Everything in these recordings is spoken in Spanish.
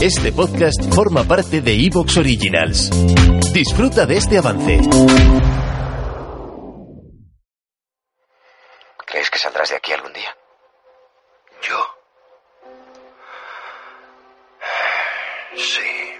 Este podcast forma parte de Evox Originals. Disfruta de este avance. ¿Crees que saldrás de aquí algún día? ¿Yo? Sí.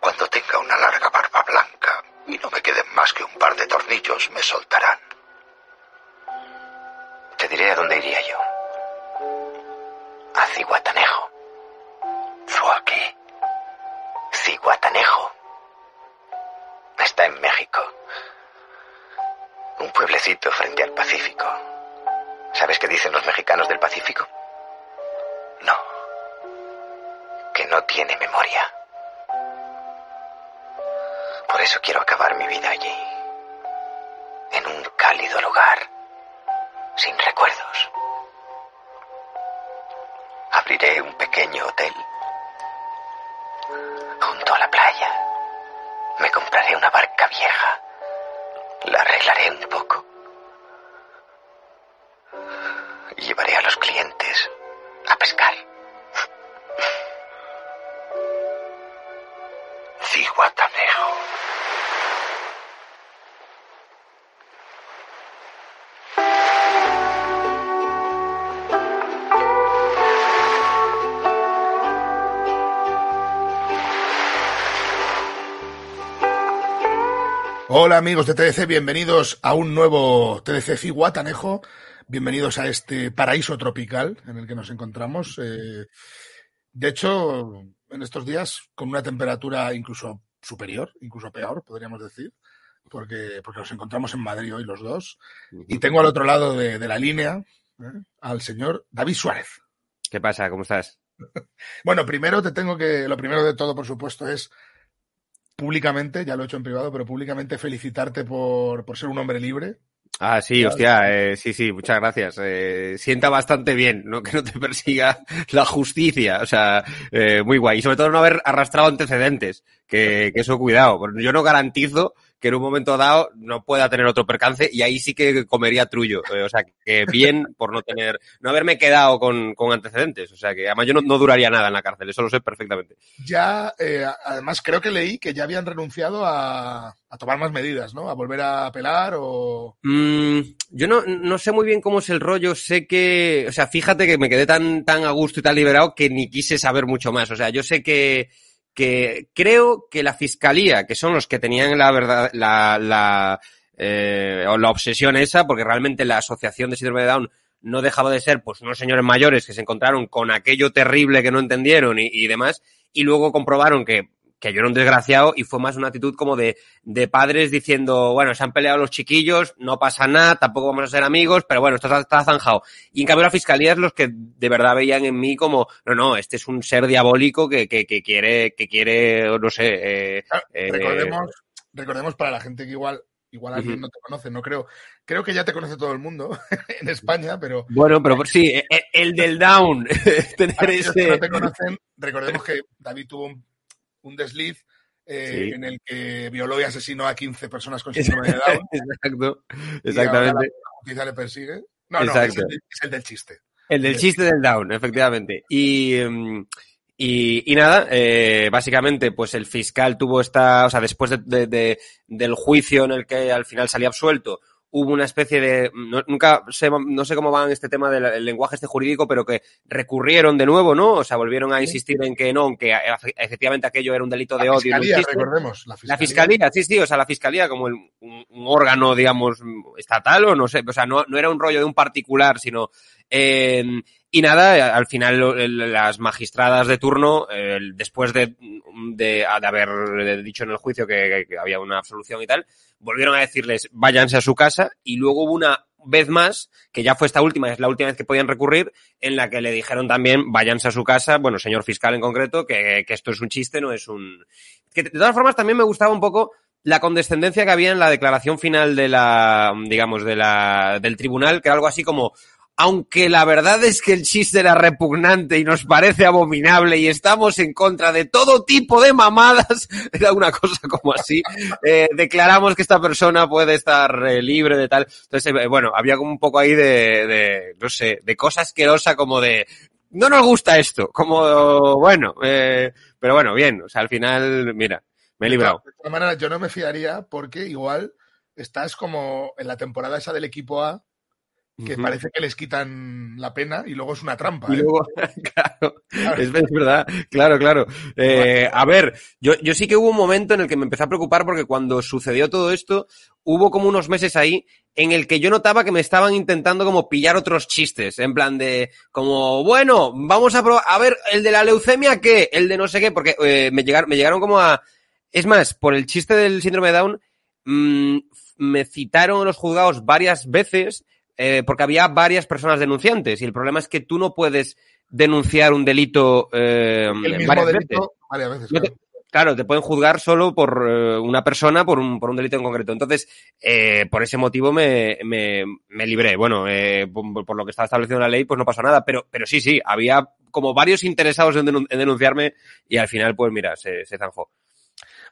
Cuando tenga una larga barba blanca y no me queden más que un par de tornillos, me soltarán. Te diré a dónde iría yo. A Ciguatanejo. ¿Zuaki? Ciguatanejo. Está en México. Un pueblecito frente al Pacífico. ¿Sabes qué dicen los mexicanos del Pacífico? No. Que no tiene memoria. Por eso quiero acabar mi vida allí. En un cálido lugar. Sin recuerdos. Abriré un pequeño hotel. Junto a la playa. Me compraré una barca vieja. La arreglaré un poco. Y llevaré a los clientes a pescar. Ciguatanejo. Hola amigos de TDC, bienvenidos a un nuevo TDC Ciguatanejo. Bienvenidos a este paraíso tropical en el que nos encontramos. Eh, de hecho, en estos días con una temperatura incluso superior, incluso peor, podríamos decir, porque, porque nos encontramos en Madrid hoy los dos. Y tengo al otro lado de, de la línea ¿eh? al señor David Suárez. ¿Qué pasa? ¿Cómo estás? Bueno, primero te tengo que, lo primero de todo, por supuesto, es públicamente, ya lo he hecho en privado, pero públicamente felicitarte por, por ser un hombre libre. Ah, sí, hostia, eh, sí, sí, muchas gracias. Eh, sienta bastante bien, ¿no? Que no te persiga la justicia, o sea, eh, muy guay. Y sobre todo no haber arrastrado antecedentes, que, que eso cuidado. Yo no garantizo que en un momento dado no pueda tener otro percance y ahí sí que comería trullo. Eh, o sea, que bien por no tener, no haberme quedado con, con antecedentes. O sea, que además yo no, no, duraría nada en la cárcel, eso lo sé perfectamente. Ya, eh, además creo que leí que ya habían renunciado a, a, tomar más medidas, ¿no? A volver a apelar o... Mm, yo no, no sé muy bien cómo es el rollo, sé que, o sea, fíjate que me quedé tan, tan a gusto y tan liberado que ni quise saber mucho más. O sea, yo sé que que creo que la fiscalía, que son los que tenían la verdad, la, la, eh, la obsesión esa, porque realmente la asociación de síndrome de Down no dejaba de ser pues unos señores mayores que se encontraron con aquello terrible que no entendieron y demás, y luego comprobaron que que yo era un desgraciado y fue más una actitud como de, de padres diciendo, bueno, se han peleado los chiquillos, no pasa nada, tampoco vamos a ser amigos, pero bueno, esto está, está zanjado. Y en cambio la fiscalía es los que de verdad veían en mí como, no, no, este es un ser diabólico que, que, que quiere, que quiere, no sé, eh, eh, recordemos, recordemos para la gente que igual igual alguien uh -huh. no te conoce, no creo. Creo que ya te conoce todo el mundo en España, pero. Bueno, pero sí, el, el del down. tener ese... que no te conocen, recordemos que David tuvo un, un desliz eh, sí. en el que violó y asesinó a 15 personas con síndrome de Down. Exacto, exactamente. la justicia le persigue. No, Exacto. no, es el, es el, del chiste. El del chiste del Down, efectivamente. Y. Um, y, y, nada, eh, básicamente, pues el fiscal tuvo esta, o sea, después de, de, de, del juicio en el que al final salía absuelto, hubo una especie de, no, nunca sé, no sé cómo va en este tema del lenguaje este jurídico, pero que recurrieron de nuevo, ¿no? O sea, volvieron a insistir en que no, que efectivamente aquello era un delito de la odio. Fiscalía, no recordemos, la fiscalía. La fiscalía, sí, sí, o sea, la fiscalía como el, un, un, órgano, digamos, estatal o no sé, o sea, no, no era un rollo de un particular, sino, eh, y nada, al final las magistradas de turno, eh, después de, de, haber dicho en el juicio que, había una absolución y tal, volvieron a decirles váyanse a su casa y luego hubo una vez más, que ya fue esta última, es la última vez que podían recurrir, en la que le dijeron también, váyanse a su casa, bueno, señor fiscal en concreto, que, que esto es un chiste, no es un... De todas formas también me gustaba un poco la condescendencia que había en la declaración final de la, digamos, de la, del tribunal, que era algo así como, aunque la verdad es que el chiste era repugnante y nos parece abominable y estamos en contra de todo tipo de mamadas, era una cosa como así, eh, declaramos que esta persona puede estar eh, libre de tal. Entonces, eh, bueno, había como un poco ahí de, de, no sé, de cosa asquerosa como de, no nos gusta esto, como, bueno, pero bueno, bien, o sea, al final, mira, me he librado. De todas maneras, yo no me fiaría porque igual estás como en la temporada esa del equipo A, que parece que les quitan la pena y luego es una trampa. Y ¿eh? luego, claro, es, es verdad, claro, claro. Eh, a ver, yo, yo sí que hubo un momento en el que me empecé a preocupar porque cuando sucedió todo esto, hubo como unos meses ahí en el que yo notaba que me estaban intentando como pillar otros chistes, en plan de, como, bueno, vamos a probar, a ver, el de la leucemia, ¿qué? El de no sé qué, porque eh, me, llegaron, me llegaron como a... Es más, por el chiste del síndrome de Down, mm, me citaron en los juzgados varias veces eh, porque había varias personas denunciantes y el problema es que tú no puedes denunciar un delito eh, El mismo varias delito veces. varias veces. No te- claro. Claro, te pueden juzgar solo por eh, una persona por un, por un delito en concreto. Entonces, eh, por ese motivo me, me, me libré. Bueno, eh, por, por lo que estaba establecido en la ley, pues no pasó nada. Pero, pero sí, sí, había como varios interesados en, denun- en denunciarme y al final, pues mira, se, se zanjó.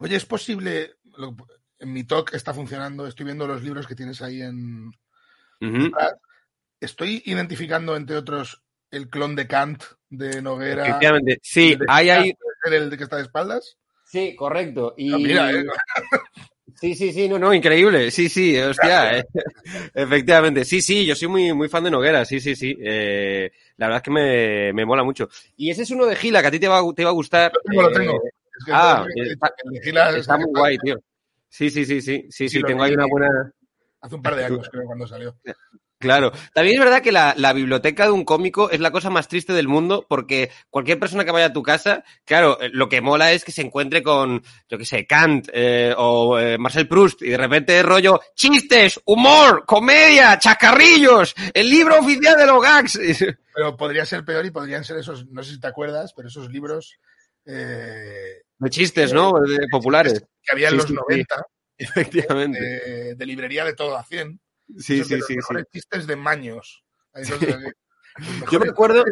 Oye, ¿es posible? lo- en mi talk está funcionando, estoy viendo los libros que tienes ahí en. Estoy identificando, entre otros, el clon de Kant de Noguera. Efectivamente. Sí, el de hay, hay, Kant, ¿puede ser el de que está de espaldas? Sí, correcto. Y... Ah, mira, eh. Sí, sí, sí, no, no, increíble. Sí, sí, hostia. eh. Efectivamente. Sí, sí, yo soy muy, muy fan de Noguera, sí, sí, sí. Eh, la verdad es que me, me mola mucho. Y ese es uno de Gila, que a ti te va, te va a gustar. Lo tengo, lo tengo. Es que ah, está- el de Gila es- Está muy guay, tío. Sí, sí, sí, sí, sí, Sí, tengo ahí una buena... Hace un par de años, creo, cuando salió. Claro. También es verdad que la, la biblioteca de un cómico es la cosa más triste del mundo porque cualquier persona que vaya a tu casa, claro, eh, lo que mola es que se encuentre con, yo qué sé, Kant eh, o eh, Marcel Proust y de repente rollo chistes, humor, comedia, chacarrillos, el libro oficial de los gags. Pero podría ser peor y podrían ser esos, no sé si te acuerdas, pero esos libros eh, De chistes, ¿no? De populares. que había en los sí, sí. 90 Efectivamente. de, de librería de todo a 100. Sí, de sí, los sí, sí. mejores chistes de maños. Yo me acuerdo,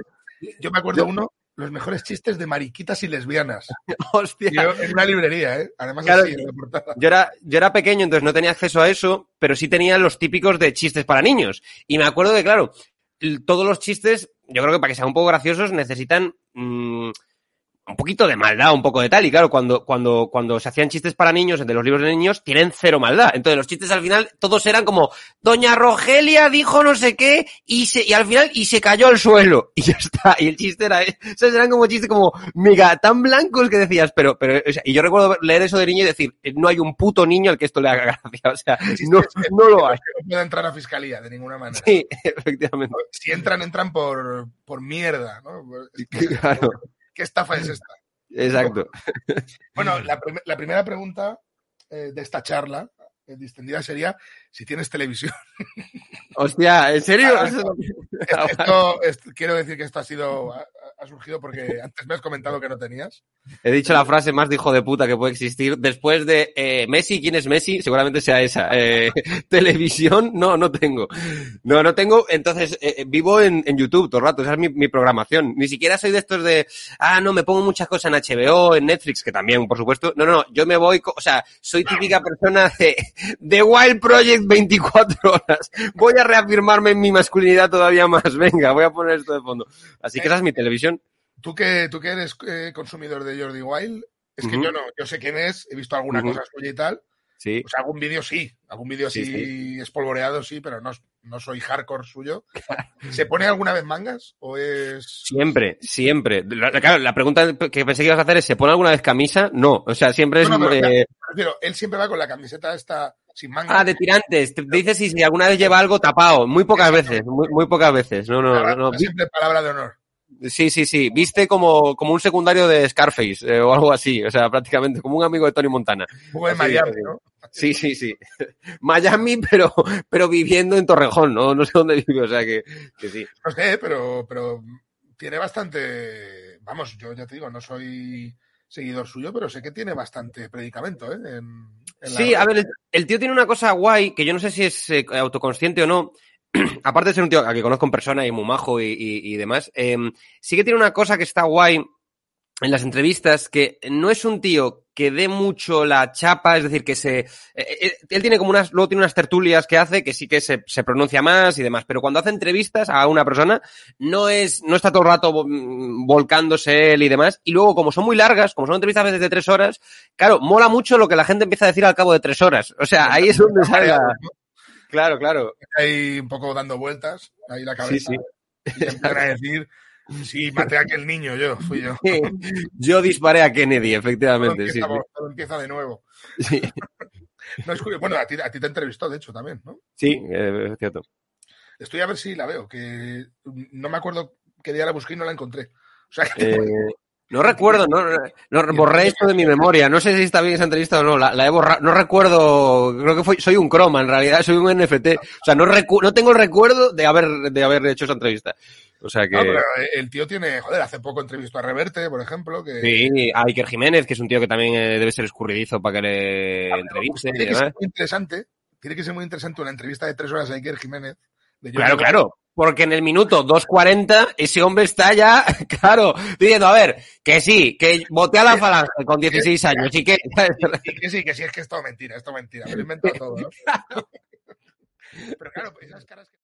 Yo me acuerdo uno, los mejores chistes de mariquitas y lesbianas. hostia. Yo, en una librería, ¿eh? Además, Claro. así, en la portada. Yo era, yo era pequeño, entonces no tenía acceso a eso, pero sí tenía los típicos de chistes para niños. Y me acuerdo que, claro, todos los chistes, yo creo que para que sean un poco graciosos, necesitan mm, un poquito de maldad, un poco de tal. Y claro, cuando, cuando, cuando se hacían chistes para niños, de los libros de niños, tienen cero maldad. Entonces los chistes al final, todos eran como, Doña Rogelia dijo no sé qué, y se, y al final, y se cayó al suelo. Y ya está. Y el chiste era, esos eran como chistes como mega tan blancos que decías, pero, pero, o sea, y yo recuerdo leer eso de niño y decir, eh, no hay un puto niño al que esto le haga gracia. O sea, no, no lo hay. no pueda entrar a fiscalía de ninguna manera. Sí, efectivamente. Si entran, entran por, por mierda, ¿no? Claro, ¿Qué estafa es esta? exacto. Bueno, la, prim- la primera pregunta eh, de esta charla eh, distendida sería si tienes televisión. Hostia, ¿en serio? Ah, Esto, es- quiero decir que esto ha sido ha, surgido porque antes me has comentado que no tenías. He dicho la frase más de hijo de puta que puede existir. Después de eh, Messi, ¿quién es Messi? Seguramente sea esa. Eh, televisión, no, no tengo. No, no tengo. Entonces, eh, vivo en, YouTube todo el rato. Esa es mi, programación. Ni siquiera soy de estos de, ah, no, me pongo muchas cosas en HBO, en Netflix, que también, por supuesto. No, no. Yo me voy, o sea, soy típica persona de, de Wild Project 24 horas. Voy a reafirmarme en mi masculinidad todavía más. Venga, voy a poner esto de fondo. Así que esa es mi televisión. Tú que, tú que eres eh, consumidor de Jordi Wild, es que yo no, yo sé quién es, he visto alguna cosa suya y tal. Sí. Pues algún vídeo sí, algún vídeo Sí, así espolvoreado sí, pero no, no soy hardcore suyo. ¿Se pone alguna vez mangas? ¿O es.? Siempre, siempre. La- la- Claro, la pregunta que pensé que ibas a hacer es, ¿se pone alguna vez camisa? No, o sea, siempre es... No, no, pero eh, él siempre va con la camiseta esta sin manga. ah, de tirantes. Te dices si, si alguna vez lleva algo tapado. Muy pocas veces, muy, muy pocas veces. No, no, no. no. Siempre palabra de honor. Sí, sí, sí. Viste como, como un secundario de Scarface eh, o algo así. O sea, prácticamente como un amigo de Tony Montana. Poco de Miami, ¿no? Sí, sí, sí. Miami, pero, pero viviendo en Torrejón, ¿no? No sé dónde vive, o sea que, que sí. No sé, pero, pero tiene bastante. Vamos, yo ya te digo, no soy seguidor suyo, pero sé que tiene bastante predicamento, ¿eh? En, en la- Sí, a ver, el, el tío tiene una cosa guay que yo no sé si es eh, autoconsciente o no. Aparte de ser un tío a que conozco en persona y muy majo y, y- y demás, eh, sí que tiene una cosa que está guay en las entrevistas, que no es un tío que dé mucho la chapa, es decir, que se... eh, eh, él tiene como unas, luego tiene unas tertulias que hace que sí que se, se pronuncia más y demás, pero cuando hace entrevistas a una persona, no es, no está todo el rato mm, volcándose él y demás, y luego como son muy largas, como son entrevistas a veces de tres horas, claro, mola mucho lo que la gente empieza a decir al cabo de tres horas. O sea, ahí es donde sale la... Claro, claro. Ahí un poco dando vueltas, ahí la cabeza. Sí, Y empiezan a decir, sí, maté a aquel niño, yo, fui yo. Yo disparé a Kennedy, efectivamente. Sí, empieza, sí. todo empieza de nuevo. Sí, No, es curioso. Bueno, a ti, a ti te entrevistó, de hecho, también, ¿no? sí, eh, es cierto. Estoy a ver si la veo, que no me acuerdo qué día la busqué y no la encontré. O sea, que Eh, no recuerdo, no, no, borré esto de mi memoria. No sé si está bien esa entrevista o no. La, la he borrado. No recuerdo. Creo que fue, soy un croma, en realidad. Soy un NFT. O sea, no, recu- no tengo el recuerdo de haber, de haber hecho esa entrevista. O sea que. No, pero el tío tiene, joder, hace poco entrevistó a Reverte, por ejemplo, que Sí, a Iker Jiménez, que es un tío que también eh, debe ser escurridizo para que le Ah, entreviste tiene que ser muy interesante, tiene que ser muy interesante una entrevista de tres horas a Iker Jiménez. de Claro, claro. Porque en el minuto 2.40 ese hombre está ya, claro, diciendo, a ver, que sí, que voté a la falange con 16 años y que... Y que sí, que sí, es que es todo mentira, es todo mentira, me lo he inventado todo, ¿no? Pero claro, pues esas caras que...